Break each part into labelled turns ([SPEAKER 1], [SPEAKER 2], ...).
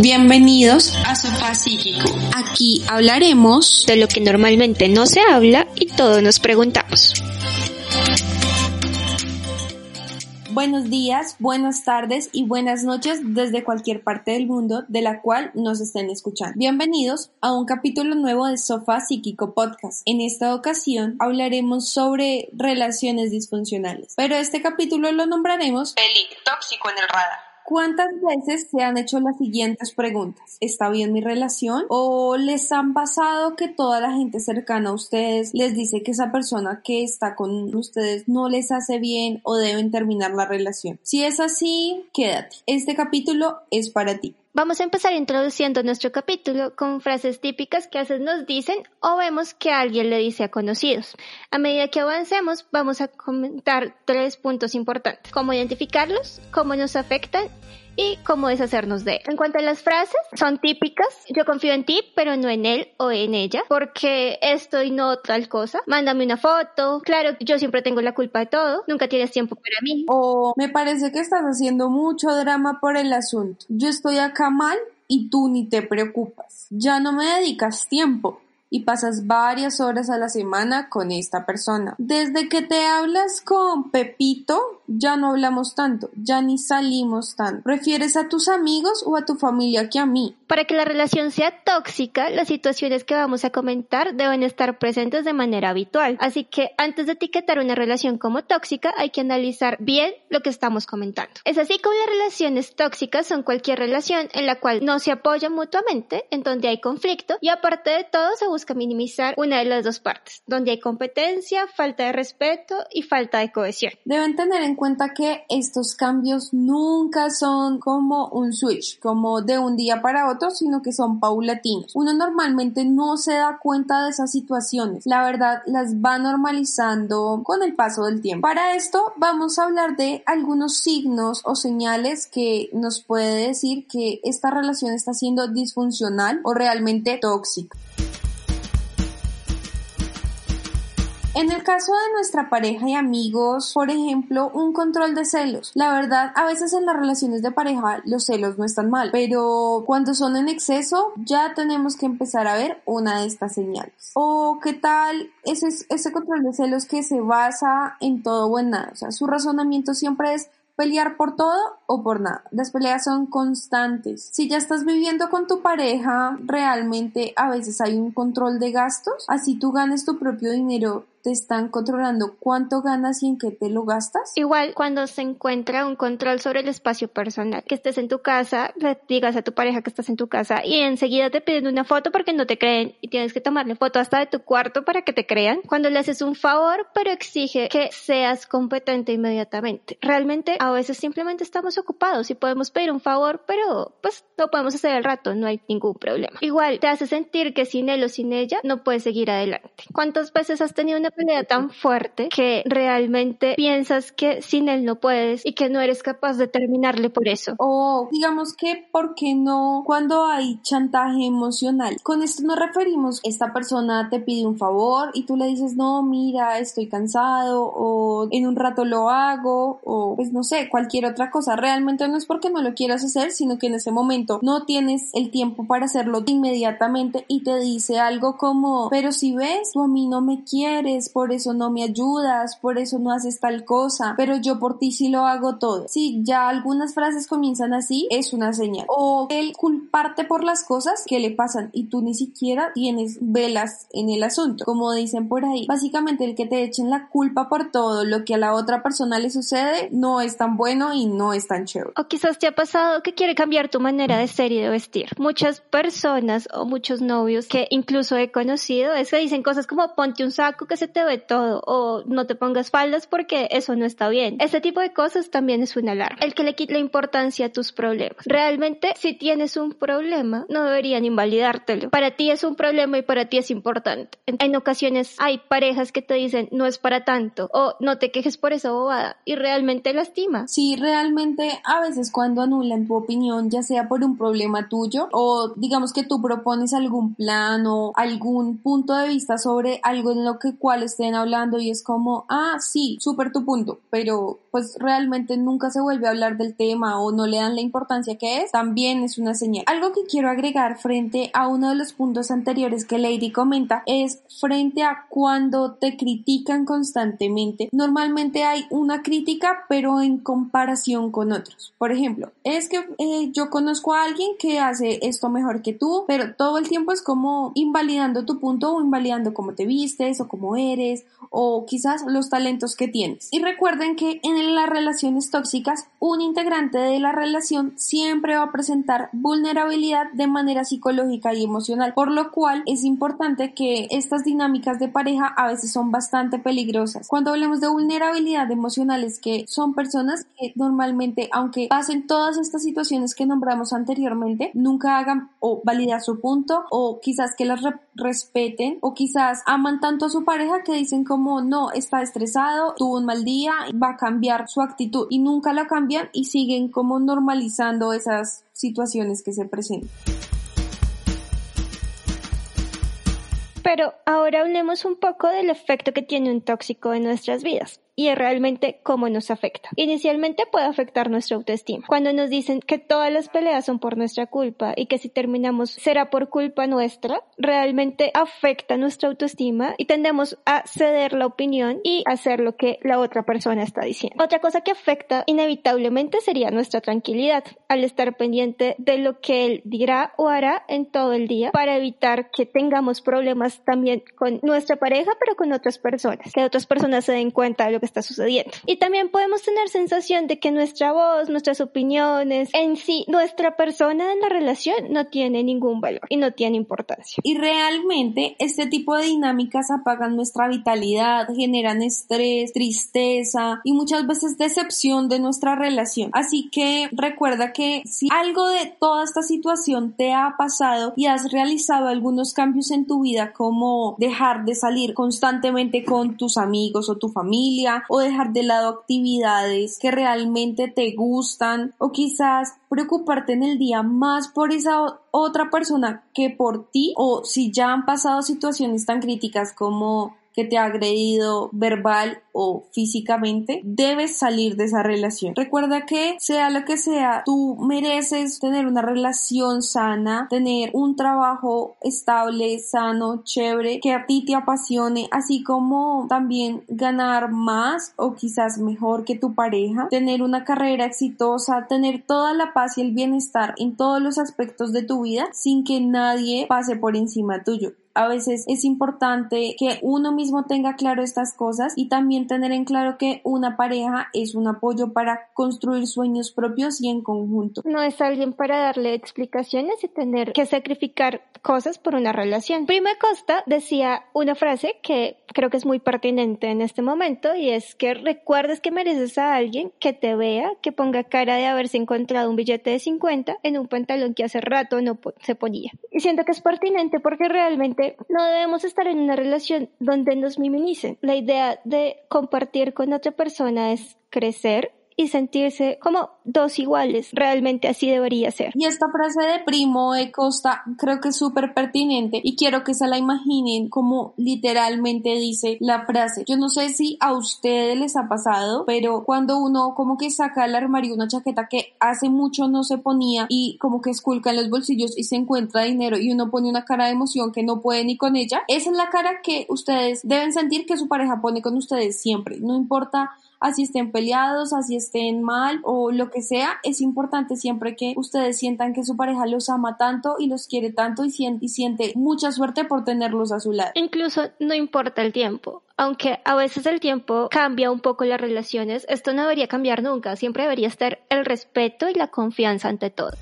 [SPEAKER 1] Bienvenidos a Sofá Psíquico. Aquí hablaremos
[SPEAKER 2] de lo que normalmente no se habla y todos nos preguntamos.
[SPEAKER 1] Buenos días, buenas tardes y buenas noches desde cualquier parte del mundo de la cual nos estén escuchando. Bienvenidos a un capítulo nuevo de Sofá Psíquico Podcast. En esta ocasión hablaremos sobre relaciones disfuncionales, pero este capítulo lo nombraremos
[SPEAKER 3] Peli tóxico en el radar.
[SPEAKER 1] ¿Cuántas veces se han hecho las siguientes preguntas? ¿Está bien mi relación? ¿O les han pasado que toda la gente cercana a ustedes les dice que esa persona que está con ustedes no les hace bien o deben terminar la relación? Si es así, quédate. Este capítulo es para ti.
[SPEAKER 2] Vamos a empezar introduciendo nuestro capítulo con frases típicas que a veces nos dicen o vemos que alguien le dice a conocidos. A medida que avancemos, vamos a comentar tres puntos importantes. Cómo identificarlos, cómo nos afectan y cómo deshacernos de él. En cuanto a las frases, son típicas. Yo confío en ti, pero no en él o en ella, porque esto y no tal cosa. Mándame una foto. Claro, yo siempre tengo la culpa de todo. Nunca tienes tiempo para mí.
[SPEAKER 1] O me parece que estás haciendo mucho drama por el asunto. Yo estoy acá mal y tú ni te preocupas. Ya no me dedicas tiempo y pasas varias horas a la semana con esta persona. Desde que te hablas con Pepito, ya no hablamos tanto, ya ni salimos tanto. ¿Prefieres a tus amigos o a tu familia que a mí?
[SPEAKER 2] Para que la relación sea tóxica, las situaciones que vamos a comentar deben estar presentes de manera habitual. Así que antes de etiquetar una relación como tóxica, hay que analizar bien lo que estamos comentando. Es así como las relaciones tóxicas son cualquier relación en la cual no se apoyan mutuamente, en donde hay conflicto y aparte de todo se busca minimizar una de las dos partes, donde hay competencia, falta de respeto y falta de cohesión.
[SPEAKER 1] Deben tener en cuenta que estos cambios nunca son como un switch, como de un día para otro, sino que son paulatinos. Uno normalmente no se da cuenta de esas situaciones. La verdad, las va normalizando con el paso del tiempo. Para esto vamos a hablar de algunos signos o señales que nos puede decir que esta relación está siendo disfuncional o realmente tóxica. En el caso de nuestra pareja y amigos, por ejemplo, un control de celos. La verdad, a veces en las relaciones de pareja los celos no están mal, pero cuando son en exceso ya tenemos que empezar a ver una de estas señales. O qué tal ese, ese control de celos que se basa en todo o en nada. O sea, su razonamiento siempre es pelear por todo o por nada. Las peleas son constantes. Si ya estás viviendo con tu pareja, realmente a veces hay un control de gastos. Así tú ganes tu propio dinero te están controlando cuánto ganas y en qué te lo gastas.
[SPEAKER 2] Igual cuando se encuentra un control sobre el espacio personal, que estés en tu casa, digas a tu pareja que estás en tu casa y enseguida te piden una foto porque no te creen y tienes que tomarle foto hasta de tu cuarto para que te crean. Cuando le haces un favor, pero exige que seas competente inmediatamente. Realmente a veces simplemente estamos ocupados y podemos pedir un favor, pero pues no podemos hacer el rato, no hay ningún problema. Igual te hace sentir que sin él o sin ella no puedes seguir adelante. ¿Cuántas veces has tenido una pelea tan fuerte que realmente piensas que sin él no puedes y que no eres capaz de terminarle por eso.
[SPEAKER 1] O digamos que, ¿por qué no cuando hay chantaje emocional? Con esto nos referimos, esta persona te pide un favor y tú le dices, no, mira, estoy cansado o en un rato lo hago o pues no sé, cualquier otra cosa. Realmente no es porque no lo quieras hacer, sino que en ese momento no tienes el tiempo para hacerlo inmediatamente y te dice algo como, pero si ves, tú a mí no me quieres por eso no me ayudas, por eso no haces tal cosa, pero yo por ti sí lo hago todo. Si ya algunas frases comienzan así, es una señal. O el culparte por las cosas que le pasan y tú ni siquiera tienes velas en el asunto, como dicen por ahí. Básicamente el que te echen la culpa por todo lo que a la otra persona le sucede no es tan bueno y no es tan chévere.
[SPEAKER 2] O quizás te ha pasado que quiere cambiar tu manera de ser y de vestir. Muchas personas o muchos novios que incluso he conocido es que dicen cosas como ponte un saco que se te ve todo o no te pongas faldas porque eso no está bien. Ese tipo de cosas también es una alarma. El que le quite la importancia a tus problemas. Realmente, si tienes un problema, no deberían invalidártelo. Para ti es un problema y para ti es importante. En, ocasiones hay parejas que te dicen no es para tanto o no te quejes por esa bobada y realmente lastima.
[SPEAKER 1] Sí, realmente a veces cuando anulan tu opinión, ya sea por un problema tuyo o digamos que tú propones algún plan o algún punto de vista sobre algo en lo que cual casual estén hablando y es como, ah, sí, súper tu punto, pero pues realmente nunca se vuelve a hablar del tema o no le dan la importancia que es, también es una señal. Algo que quiero agregar frente a uno de los puntos anteriores que Lady comenta es frente a cuando te critican constantemente. Normalmente hay una crítica, pero en comparación con otros. Por ejemplo, es que eh, yo conozco a alguien que hace esto mejor que tú, pero todo el tiempo es como invalidando tu punto o invalidando cómo te vistes o cómo eres o quizás los talentos que tienes. Y recuerden que en las relaciones tóxicas, un integrante de la relación siempre va a presentar vulnerabilidad de manera psicológica y emocional, por lo cual es importante que estas dinámicas de pareja a veces son bastante peligrosas. Cuando hablamos de vulnerabilidad emocional es que son personas que normalmente, aunque pasen todas estas situaciones que nombramos anteriormente, nunca hagan o validar su punto o quizás que las respeten o quizás aman tanto a su pareja que dicen como no, está estresado, tuvo un mal día, va a cambiar su actitud y nunca la cambian y siguen como normalizando esas situaciones que se presentan.
[SPEAKER 2] Pero ahora hablemos un poco del efecto que tiene un tóxico en nuestras vidas y es realmente cómo nos afecta. Inicialmente puede afectar nuestra autoestima. Cuando nos dicen que todas las peleas son por nuestra culpa y que si terminamos será por culpa nuestra, realmente afecta nuestra autoestima y tendemos a ceder la opinión y hacer lo que la otra persona está diciendo. Otra cosa que afecta inevitablemente sería nuestra tranquilidad al estar pendiente de lo que él dirá o hará en todo el día para evitar que tengamos problemas también con nuestra pareja pero con otras personas, que otras personas se den cuenta de lo que está sucediendo. Y también podemos tener sensación de que nuestra voz, nuestras opiniones, en sí, nuestra persona en la relación no tiene ningún valor y no tiene importancia.
[SPEAKER 1] Y realmente este tipo de dinámicas apagan nuestra vitalidad, generan estrés, tristeza y muchas veces decepción de nuestra relación. Así que recuerda que si algo de toda esta situación te ha pasado y has realizado algunos cambios en tu vida como dejar de salir constantemente con tus amigos o tu familia, o dejar de lado actividades que realmente te gustan o quizás preocuparte en el día más por esa otra persona que por ti o si ya han pasado situaciones tan críticas como que te ha agredido verbal o físicamente, debes salir de esa relación. Recuerda que sea lo que sea, tú mereces tener una relación sana, tener un trabajo estable, sano, chévere, que a ti te apasione, así como también ganar más o quizás mejor que tu pareja, tener una carrera exitosa, tener toda la paz y el bienestar en todos los aspectos de tu vida sin que nadie pase por encima tuyo a veces es importante que uno mismo tenga claro estas cosas y también tener en claro que una pareja es un apoyo para construir sueños propios y en conjunto.
[SPEAKER 2] No es alguien para darle explicaciones y tener que sacrificar cosas por una relación. Prima Costa decía una frase que creo que es muy pertinente en este momento y es que recuerdes que mereces a alguien que te vea, que ponga cara de haberse encontrado un billete de 50 en un pantalón que hace rato no se ponía. Y siento que es pertinente porque realmente no debemos estar en una relación donde nos minimicen. La idea de compartir con otra persona es crecer y sentirse como dos iguales. Realmente así debería ser.
[SPEAKER 1] Y esta frase de Primo de Costa creo que es súper pertinente y quiero que se la imaginen como literalmente dice la frase. Yo no sé si a ustedes les ha pasado, pero cuando uno como que saca del armario una chaqueta que hace mucho no se ponía y como que esculca en los bolsillos y se encuentra dinero y uno pone una cara de emoción que no puede ni con ella, esa es la cara que ustedes deben sentir que su pareja pone con ustedes siempre. No importa así estén peleados, así estén mal o lo que sea, es importante siempre que ustedes sientan que su pareja los ama tanto y los quiere tanto y siente, mucha suerte por tenerlos a su lado.
[SPEAKER 2] Incluso no importa el tiempo. Aunque a veces el tiempo cambia un poco las relaciones, esto no debería cambiar nunca. Siempre debería estar el respeto y la confianza ante todo.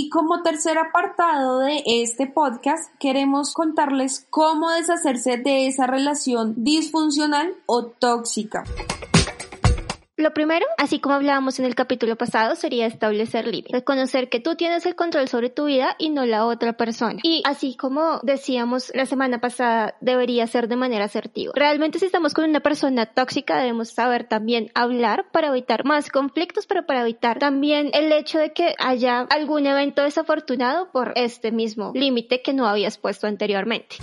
[SPEAKER 1] Y como tercer apartado de este podcast, queremos contarles cómo deshacerse de esa relación disfuncional o tóxica.
[SPEAKER 2] Lo primero, así como hablábamos en el capítulo pasado, sería establecer límites. Reconocer que tú tienes el control sobre tu vida y no la otra persona. Y así como decíamos la semana pasada, debería ser de manera asertiva. Realmente si estamos con una persona tóxica debemos saber también hablar para evitar más conflictos, pero para evitar también el hecho de que haya algún evento desafortunado por este mismo límite que no habías puesto anteriormente.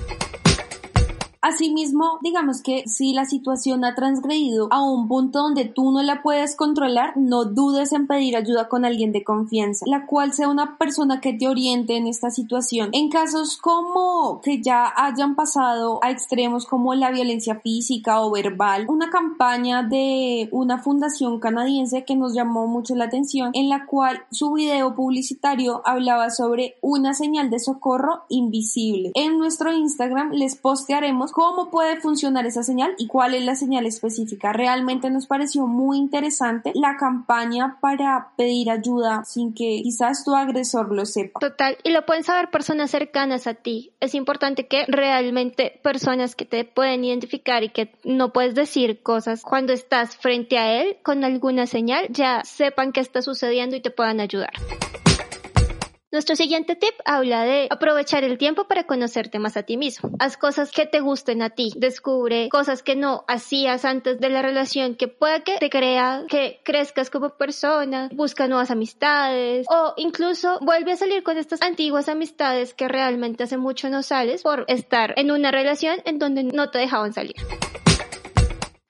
[SPEAKER 1] Asimismo, digamos que si la situación ha transgredido a un punto donde tú no la puedes controlar, no dudes en pedir ayuda con alguien de confianza, la cual sea una persona que te oriente en esta situación. En casos como que ya hayan pasado a extremos como la violencia física o verbal, una campaña de una fundación canadiense que nos llamó mucho la atención, en la cual su video publicitario hablaba sobre una señal de socorro invisible. En nuestro Instagram les postearemos cómo puede funcionar esa señal y cuál es la señal específica. Realmente nos pareció muy interesante la campaña para pedir ayuda sin que quizás tu agresor lo sepa.
[SPEAKER 2] Total, y lo pueden saber personas cercanas a ti. Es importante que realmente personas que te pueden identificar y que no puedes decir cosas cuando estás frente a él con alguna señal, ya sepan qué está sucediendo y te puedan ayudar. Nuestro siguiente tip habla de aprovechar el tiempo para conocerte más a ti mismo. Haz cosas que te gusten a ti. Descubre cosas que no hacías antes de la relación que pueda que te crea que crezcas como persona. Busca nuevas amistades o incluso vuelve a salir con estas antiguas amistades que realmente hace mucho no sales por estar en una relación en donde no te dejaban salir.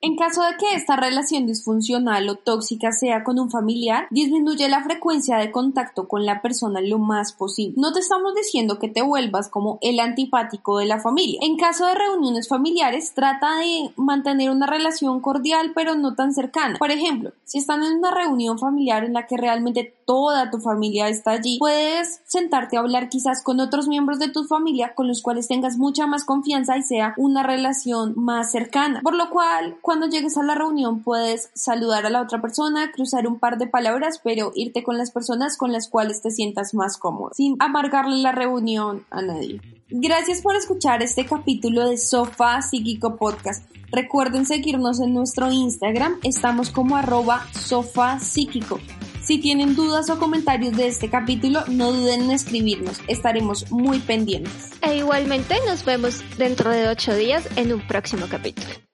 [SPEAKER 1] En caso de que esta relación disfuncional o tóxica sea con un familiar, disminuye la frecuencia de contacto con la persona lo más posible. No te estamos diciendo que te vuelvas como el antipático de la familia. En caso de reuniones familiares, trata de mantener una relación cordial pero no tan cercana. Por ejemplo, si están en una reunión familiar en la que realmente toda tu familia está allí, puedes sentarte a hablar quizás con otros miembros de tu familia con los cuales tengas mucha más confianza y sea una relación más cercana. Por lo cual, cuando llegues a la reunión puedes saludar a la otra persona, cruzar un par de palabras, pero irte con las personas con las cuales te sientas más cómodo, sin amargarle la reunión a nadie. Gracias por escuchar este capítulo de Sofá Psíquico Podcast. Recuerden seguirnos en nuestro Instagram, estamos como arroba sofá psíquico. Si tienen dudas o comentarios de este capítulo, no duden en escribirnos, estaremos muy pendientes.
[SPEAKER 2] E igualmente nos vemos dentro de ocho días en un próximo capítulo.